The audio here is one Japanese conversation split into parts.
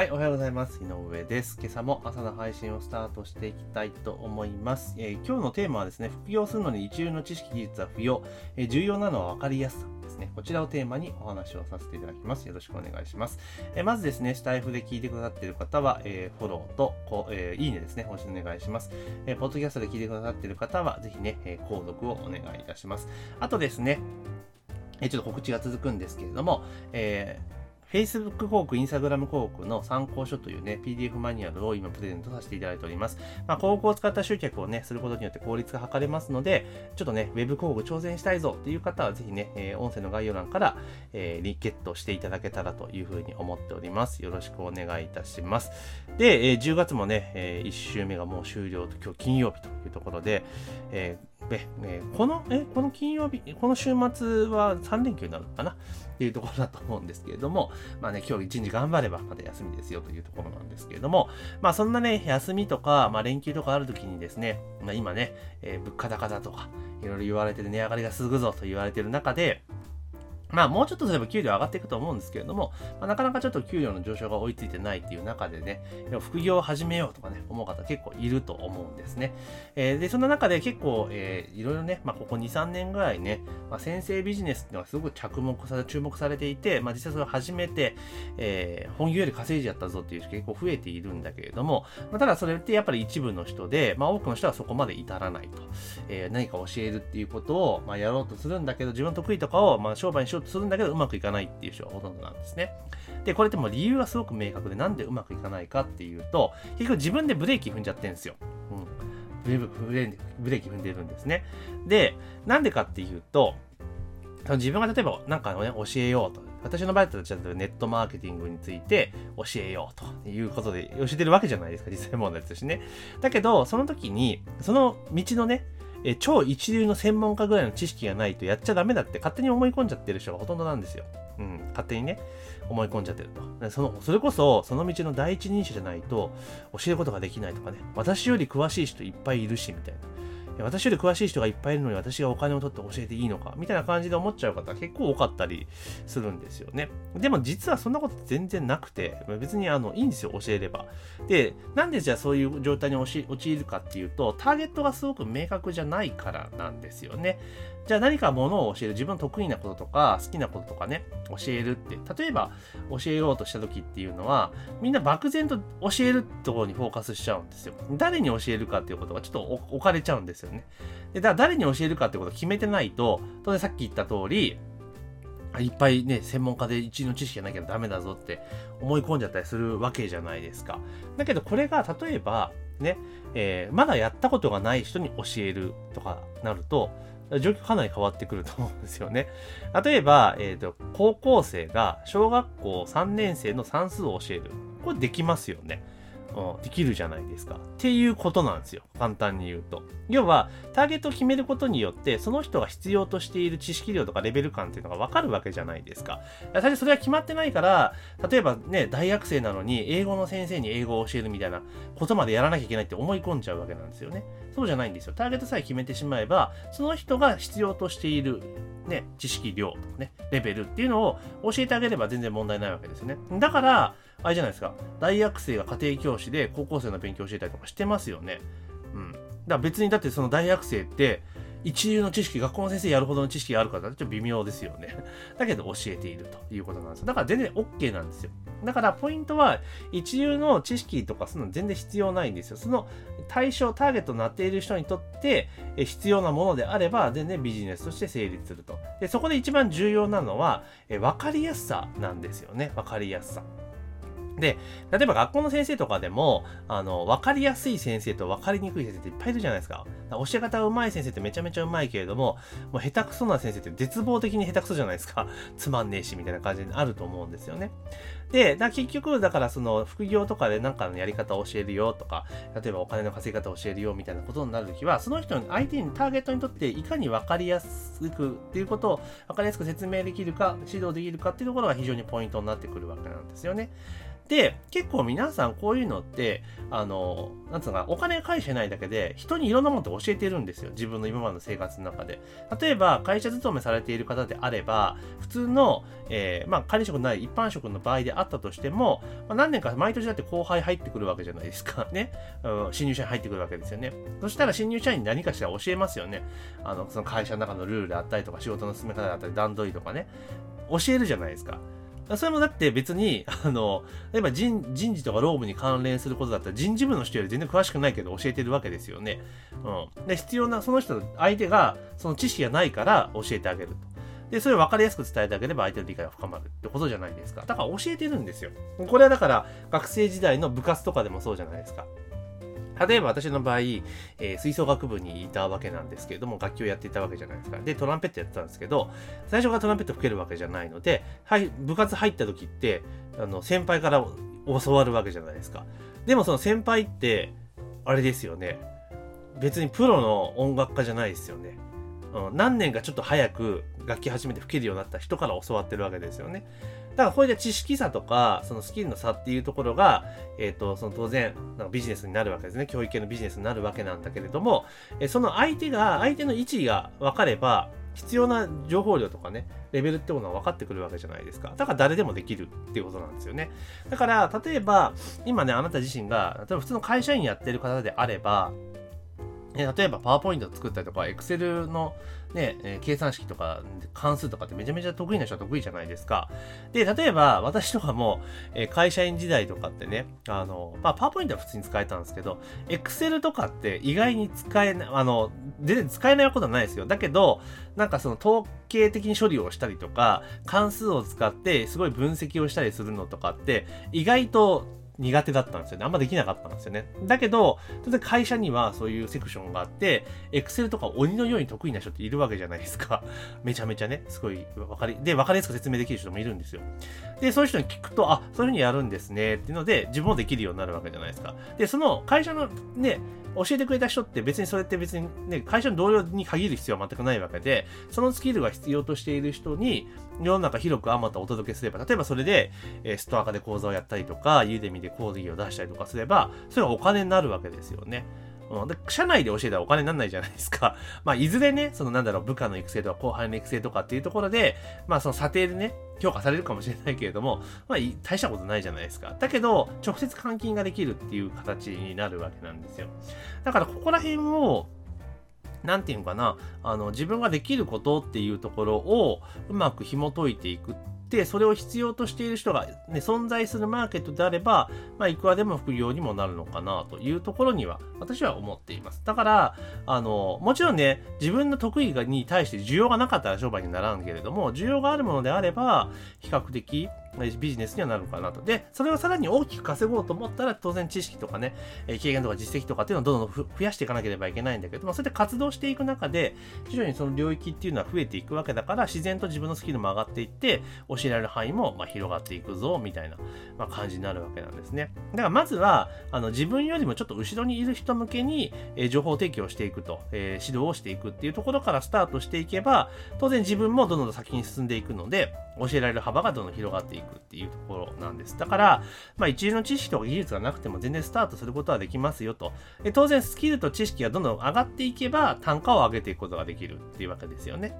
はい、おはようございます。井上です。今朝も朝の配信をスタートしていきたいと思います。えー、今日のテーマはですね、副業するのに一流の知識技術は不要、えー、重要なのは分かりやすさですね。こちらをテーマにお話をさせていただきます。よろしくお願いします。えー、まずですね、スタイフで聞いてくださっている方は、えフォローとこう、えいいねですね、お願いします。えポッドキャストで聞いてくださっている方は、ぜひね、え購読をお願いいたします。あとですね、えちょっと告知が続くんですけれども、えー Facebook 広告、Instagram 広告の参考書というね、PDF マニュアルを今プレゼントさせていただいております。まあ、広告を使った集客をね、することによって効率が図れますので、ちょっとね、Web 広告挑戦したいぞっていう方は、ぜひね、えー、音声の概要欄から、えー、リケットしていただけたらというふうに思っております。よろしくお願いいたします。で、えー、10月もね、えー、1週目がもう終了と、今日金曜日というところで、えーええこの、え、この金曜日、この週末は3連休になるのかな？っていうところだと思うんですけれども、まあね、今日一日頑張ればまた休みですよというところなんですけれども、まあそんなね、休みとか、まあ連休とかある時にですね、まあ今ね、えー、物価高だとか、いろいろ言われてる値上がりが続くぞと言われてる中で、まあもうちょっとすれば給料上がっていくと思うんですけれども、まあ、なかなかちょっと給料の上昇が追いついてないっていう中でね、副業を始めようとかね、思う方結構いると思うんですね。えー、で、そんな中で結構、えー、いろいろね、まあここ2、3年ぐらいね、まあ、先生ビジネスっていうのがすごく着目され、注目されていて、まあ実際それを始めて、えー、本業より稼いじゃったぞっていう人結構増えているんだけれども、まあ、ただそれってやっぱり一部の人で、まあ多くの人はそこまで至らないと。えー、何か教えるっていうことを、まあやろうとするんだけど、自分の得意とかを、まあ商売にしようとするんだけど、うまくいかないっていう人がほとんどなんですね。で、これっても理由がすごく明確で、なんでうまくいかないかっていうと、結局自分でブレーキ踏んじゃってるんですよ。うん。ブレブレーキ踏んでるんですね。で、なんでかっていうと、自分が例えばなんかね、教えようと。私の場合だとちゃんとネットマーケティングについて教えようということで教えてるわけじゃないですか、実際問題としてね。だけど、その時に、その道のね、え超一流の専門家ぐらいの知識がないとやっちゃダメだって勝手に思い込んじゃってる人がほとんどなんですよ。うん、勝手にね、思い込んじゃってると。そのそれこそ、その道の第一人者じゃないと教えることができないとかね、私より詳しい人いっぱいいるし、みたいな。私より詳しい人がいっぱいいるのに私がお金を取って教えていいのかみたいな感じで思っちゃう方結構多かったりするんですよね。でも実はそんなこと全然なくて、別にあのいいんですよ、教えれば。で、なんでじゃあそういう状態に陥るかっていうと、ターゲットがすごく明確じゃないからなんですよね。じゃあ何かものを教える、自分の得意なこととか好きなこととかね、教えるって、例えば教えようとした時っていうのは、みんな漠然と教えるところにフォーカスしちゃうんですよ。誰に教えるかっていうことがちょっと置かれちゃうんですよね。で、だから誰に教えるかってことを決めてないと、当然さっき言った通り、いっぱいね、専門家で一位の知識がなきゃダメだぞって思い込んじゃったりするわけじゃないですか。だけどこれが例えば、ね、えー、まだやったことがない人に教えるとかなると、状況かなり変わってくると思うんですよね。例えば、えっ、ー、と、高校生が小学校3年生の算数を教える。これできますよね。できるじゃないですか。っていうことなんですよ。簡単に言うと。要は、ターゲットを決めることによって、その人が必要としている知識量とかレベル感っていうのがわかるわけじゃないですか。最初それは決まってないから、例えばね、大学生なのに、英語の先生に英語を教えるみたいなことまでやらなきゃいけないって思い込んじゃうわけなんですよね。そうじゃないんですよ。ターゲットさえ決めてしまえば、その人が必要としているね、知識量とかね、レベルっていうのを教えてあげれば全然問題ないわけですよね。だから、あれじゃないですか。大学生が家庭教師で高校生の勉強を教えたりとかしてますよね。うん。だから別にだってその大学生って、一流の知識、学校の先生やるほどの知識があるからちょっと微妙ですよね。だけど教えているということなんですよ。だから全然 OK なんですよ。だからポイントは一流の知識とかその全然必要ないんですよ。その対象、ターゲットになっている人にとって必要なものであれば全然ビジネスとして成立すると。でそこで一番重要なのは分かりやすさなんですよね。分かりやすさ。で、例えば学校の先生とかでも、あの、わかりやすい先生とわかりにくい先生っていっぱいいるじゃないですか。か教え方が上手い先生ってめちゃめちゃ上手いけれども、もう下手くそな先生って絶望的に下手くそじゃないですか。つまんねえし、みたいな感じにあると思うんですよね。で、だ結局、だからその副業とかで何かのやり方を教えるよとか、例えばお金の稼ぎ方を教えるよみたいなことになるときは、その人に、相手に、ターゲットにとっていかに分かりやすくっていうことを分かりやすく説明できるか、指導できるかっていうところが非常にポイントになってくるわけなんですよね。で、結構皆さんこういうのって、あの、なんつうか、お金返してないだけで、人にいろんなものって教えてるんですよ。自分の今までの生活の中で。例えば、会社勤めされている方であれば、普通の、えー、まあ、管理職ない一般職の場合であったとしても、まあ、何年か毎年だって後輩入ってくるわけじゃないですか。ね。うん、新入社員入ってくるわけですよね。そしたら新入社員に何かしら教えますよね。あの、その会社の中のルールであったりとか、仕事の進め方だったり、段取りとかね。教えるじゃないですか。それもだって別に、あの、例えば人人事とか労務に関連することだったら人事部の人より全然詳しくないけど教えてるわけですよね。うん。で、必要な、その人、相手がその知識がないから教えてあげると。で、それを分かりやすく伝えてあげれば相手の理解が深まるってことじゃないですか。だから教えてるんですよ。これはだから学生時代の部活とかでもそうじゃないですか。例えば私の場合、えー、吹奏楽部にいたわけなんですけれども、楽器をやっていたわけじゃないですか。で、トランペットやってたんですけど、最初からトランペット吹けるわけじゃないので、はい、部活入った時って、あの、先輩から教わるわけじゃないですか。でもその先輩って、あれですよね。別にプロの音楽家じゃないですよね。うん、何年かちょっと早く楽器始めて吹けるようになった人から教わってるわけですよね。だからこれで知識差とか、そのスキルの差っていうところが、えっ、ー、と、その当然、なんかビジネスになるわけですね。教育系のビジネスになるわけなんだけれども、えその相手が、相手の位置が分かれば、必要な情報量とかね、レベルってことは分かってくるわけじゃないですか。だから誰でもできるっていうことなんですよね。だから、例えば、今ね、あなた自身が、例えば普通の会社員やってる方であれば、例えばパワーポイント作ったりとか、エクセルのね、え、計算式とか関数とかってめちゃめちゃ得意な人は得意じゃないですか。で、例えば私とかも、え、会社員時代とかってね、あの、まあ、パワーポイントは普通に使えたんですけど、エクセルとかって意外に使えない、あの、全然使えないことはないですよ。だけど、なんかその統計的に処理をしたりとか、関数を使ってすごい分析をしたりするのとかって、意外と苦手だったんですよね。あんまできなかったんですよね。だけど、当然会社にはそういうセクションがあって、Excel とか鬼のように得意な人っているわけじゃないですか。めちゃめちゃね、すごいわかり、で、わかりやすく説明できる人もいるんですよ。で、そういう人に聞くと、あ、そういうふうにやるんですね、っていうので、自分もできるようになるわけじゃないですか。で、その会社のね、教えてくれた人って別にそれって別にね、会社の同僚に限る必要は全くないわけで、そのスキルが必要としている人に、世の中広くあまたお届けすれば、例えばそれで、えストア化で講座をやったりとか、ユーデミで講義を出したりとかすれば、それはお金になるわけですよね。うん、で社内で教えたらお金にならないじゃないですか。まあ、いずれね、そのなんだろう、部下の育成とか後輩の育成とかっていうところで、まあ、その査定でね、評価されるかもしれないけれども、まあ、大したことないじゃないですか。だけど、直接換金ができるっていう形になるわけなんですよ。だから、ここら辺を、なんていうのかな、あの、自分ができることっていうところをうまく紐解いていくってそれを必要としている人が、ね、存在するマーケットであれば、まあ、いくらでも副業にもなるのかなというところには私は思っています。だから、あの、もちろんね、自分の得意に対して需要がなかったら商売にならんけれども、需要があるものであれば、比較的、ビジネスにはなるかなと。で、それをさらに大きく稼ごうと思ったら、当然知識とかね、経験とか実績とかっていうのをどんどん増やしていかなければいけないんだけども、それで活動していく中で、徐々にその領域っていうのは増えていくわけだから、自然と自分のスキルも上がっていって、教えられる範囲もま広がっていくぞ、みたいな、ま感じになるわけなんですね。だからまずは、あの自分よりもちょっと後ろにいる人向けに、え情報提供していくと、え、指導をしていくっていうところからスタートしていけば、当然自分もどんどん先に進んでいくので、教えられる幅がどんどん広がっていくっていうところなんです。だから、まあ、一流の知識とか技術がなくても全然スタートすることはできますよと。で当然、スキルと知識がどんどん上がっていけば、単価を上げていくことができるっていうわけですよね。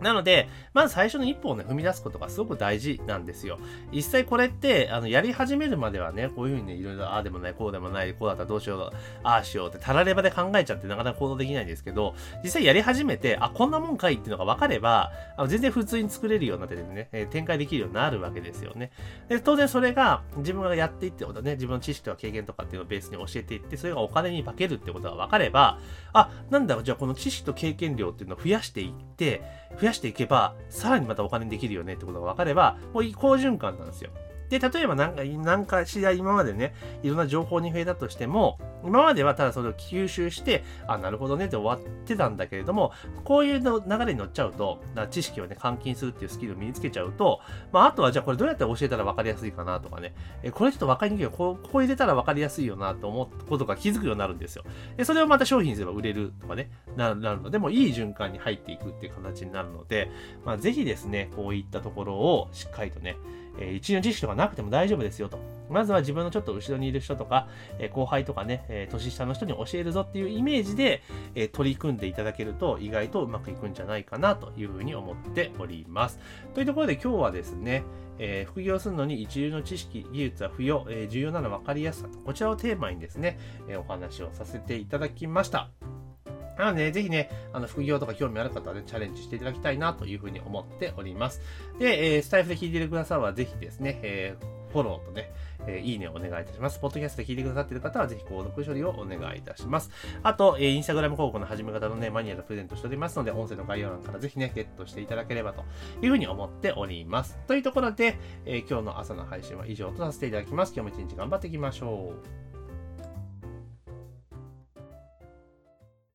なので、まず最初の一歩をね、踏み出すことがすごく大事なんですよ。実際これって、あの、やり始めるまではね、こういうふうにね、いろいろ、ああでもない、こうでもない、こうだったらどうしよう、ああしようって、たらればで考えちゃってなかなか行動できないんですけど、実際やり始めて、あ、こんなもんかいっていうのが分かれば、あの全然普通に作れるようなってね、え、展開できるようになるわけですよね。で、当然それが、自分がやっていってことね、自分の知識とか経験とかっていうのをベースに教えていって、それがお金に化けるってことが分かれば、あ、なんだろう、じゃあこの知識と経験量っていうのを増やしていって、増やしていけば、さらにまたお金できるよねってことが分かれば、もう好循環なんですよ。で、例えばなんか、なんかしら今までね、いろんな情報に触れたとしても、今まではただそれを吸収して、あ、なるほどねって終わってたんだけれども、こういうの流れに乗っちゃうと、知識をね、換金するっていうスキルを身につけちゃうと、まあ、あとはじゃあこれどうやって教えたら分かりやすいかなとかね、えこれちょっと分かりにくい。よ、ここ入れたら分かりやすいよなと思ったことが気づくようになるんですよ。で、それをまた商品にすれば売れるとかね、なるので、もういい循環に入っていくっていう形になるので、まあ、ぜひですね、こういったところをしっかりとね、えー、一の知識とかなくても大丈夫ですよと。まずは自分のちょっと後ろにいる人とか、え、後輩とかね、え、年下の人に教えるぞっていうイメージで、え取り組んでいただけると意外とうまくいくんじゃないかなというふうに思っております。というところで今日はですね、え副業するのに一流の知識、技術は不要、え重要なのは分かりやすさ、こちらをテーマにですね、えお話をさせていただきました。なので、ぜひね、あの、副業とか興味ある方はね、チャレンジしていただきたいなというふうに思っております。で、えー、スタイフで聞いてくださるは、ぜひですね、えー、フォローとね、えー、いいねをお願いいたします。ポッドキャストで聞いてくださっている方は、ぜひ購読処理をお願いいたします。あと、えー、インスタグラム広告の始め方のね、マニュアルプレゼントしておりますので、音声の概要欄からぜひね、ゲットしていただければというふうに思っております。というところで、えー、今日の朝の配信は以上とさせていただきます。今日も一日頑張っていきましょう。